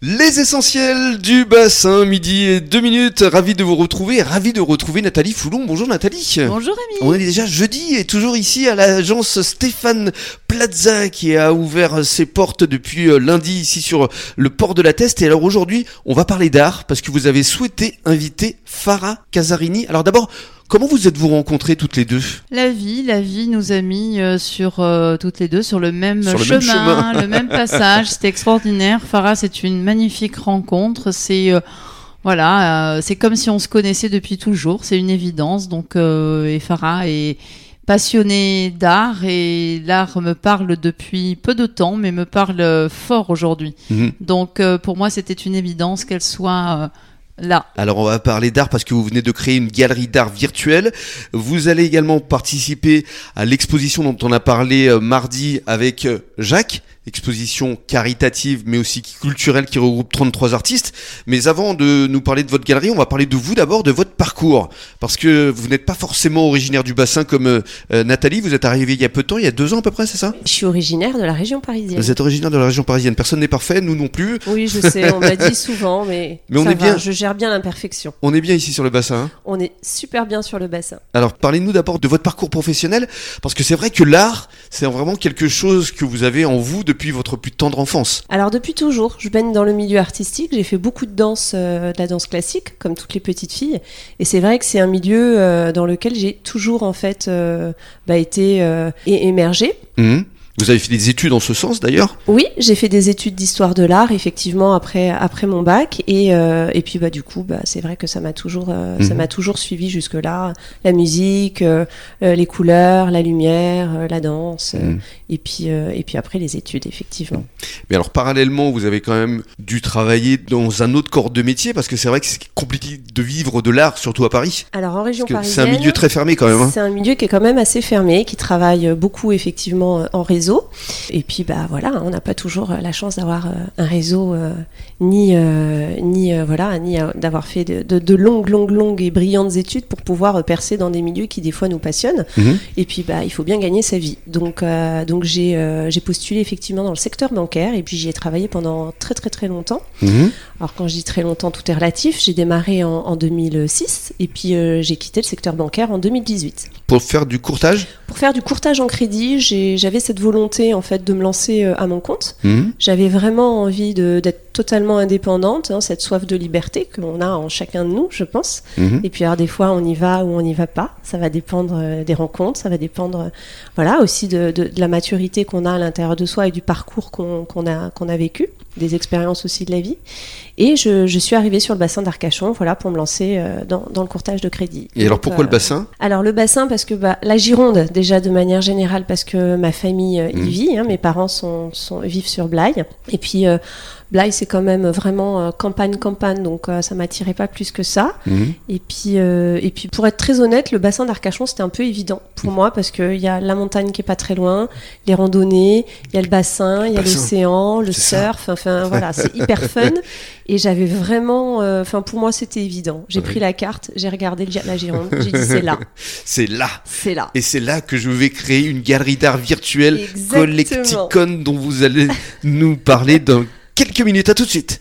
Les essentiels du bassin, midi et deux minutes. Ravi de vous retrouver, ravi de retrouver Nathalie Foulon. Bonjour Nathalie. Bonjour Rémi. On est déjà jeudi et toujours ici à l'agence Stéphane Plaza qui a ouvert ses portes depuis euh, lundi ici sur le port de la Teste. Et alors aujourd'hui, on va parler d'art parce que vous avez souhaité inviter Farah Casarini. Alors d'abord, Comment vous êtes-vous rencontrées toutes les deux? La vie, la vie nous a mis euh, sur euh, toutes les deux sur le même Sur le chemin, même chemin. le même passage. C'était extraordinaire. Farah, c'est une magnifique rencontre. C'est euh, voilà, euh, c'est comme si on se connaissait depuis toujours. C'est une évidence. Donc, et Farah est passionnée d'art et l'art me parle depuis peu de temps, mais me parle fort aujourd'hui. Mhm. Donc, pour moi, c'était une évidence qu'elle soit Alors on va parler d'art parce que vous venez de créer une galerie d'art virtuelle. Vous allez également participer à l'exposition dont on a parlé euh, mardi avec euh, Jacques, exposition caritative mais aussi culturelle qui regroupe 33 artistes. Mais avant de nous parler de votre galerie, on va parler de vous d'abord, de votre parcours. Parce que vous n'êtes pas forcément originaire du bassin comme euh, euh, Nathalie, vous êtes arrivée il y a peu de temps, il y a deux ans à peu près, c'est ça? Je suis originaire de la région parisienne. Vous êtes originaire de la région parisienne, personne n'est parfait, nous non plus. Oui, je sais, on m'a dit souvent, mais, Mais on est va, bien. je gère bien l'imperfection. On est bien ici sur le bassin. hein? On est super bien sur le bassin. Alors parlez-nous d'abord de votre parcours professionnel, parce que c'est vrai que l'art, c'est vraiment quelque chose que vous avez en vous depuis votre plus tendre enfance. Alors depuis toujours, je baigne dans le milieu artistique. J'ai fait beaucoup de danse, euh, de la danse classique, comme toutes les petites filles. Et c'est vrai que c'est un milieu euh, dans lequel j'ai toujours en fait euh, bah, été émergée. Mhm. Vous avez fait des études en ce sens d'ailleurs Oui, j'ai fait des études d'histoire de l'art effectivement après après mon bac et euh, et puis bah du coup bah c'est vrai que ça m'a toujours euh, ça Mhm. m'a toujours suivi jusque là la musique euh, euh, les couleurs la lumière la danse Mhm. et puis et puis après les études effectivement. Mais alors parallèlement, vous avez quand même dû travailler dans un autre corps de métier, parce que c'est vrai que c'est compliqué de vivre de l'art, surtout à Paris. Alors en région Parce que c'est parisienne un milieu très fermé quand même. hein. C'est un milieu qui est quand même assez fermé, qui travaille beaucoup effectivement en réseau. Et puis bah voilà, on n'a pas toujours euh, la chance d'avoir euh, un réseau euh, ni euh, ni euh, voilà ni d'avoir fait de, de- de longues longues longues et brillantes études pour pouvoir percer dans des milieux qui des fois nous passionnent. Mhm. Et puis bah il faut bien gagner sa vie. Donc donc j'ai j'ai postulé effectivement dans le secteur bancaire et puis j'y ai travaillé pendant très très très longtemps. Mhm. Alors quand je dis très longtemps, tout est relatif. J'ai démarré en, en 2006 et puis j'ai quitté le secteur bancaire en 2018. Pour faire du courtage? Pour faire du courtage en crédit, j'avais cette volonté en fait de me lancer euh, à mon compte. Mhm. J'avais vraiment envie d'être totalement indépendante, hein, cette soif de liberté qu'on a en chacun de nous, je pense. Mhm. Et puis alors des fois on y va ou on n'y va pas. Ça va dépendre euh, des rencontres, ça va dépendre, euh, voilà, aussi de, de- de la maturité qu'on a à l'intérieur de soi et du parcours qu'on qu'on a qu'on a vécu, des expériences aussi de la vie. Et je, je suis arrivée sur le bassin d'Arcachon, voilà, pour me lancer dans, dans le courtage de crédit. Et alors pourquoi euh, le bassin? alors le bassin parce que bah, la Gironde déjà de manière générale parce que ma famille euh, y Mhm. vit, hein, mes parents sont, sont vivent sur Blaye et puis euh, Blaye c'est quand même vraiment euh, campagne campagne donc euh, ça m'attirait pas plus que ça Mhm. et puis euh, et puis pour être très honnête le bassin d'Arcachon c'était un peu évident pour moi parce que il y a la montagne qui est pas très loin, les randonnées, il y a le bassin, il y a l'océan, le surf, enfin voilà c'est hyper fun et j'avais vraiment, euh, enfin pour moi c'était évident. J'ai Oui. pris la carte, j'ai regardé le- la Gironde, j'ai dit c'est là. C'est là C'est là. et c'est là que je vais créer une galerie d'art virtuelle Collecticon dont vous allez nous parler dans quelques minutes. À tout de suite.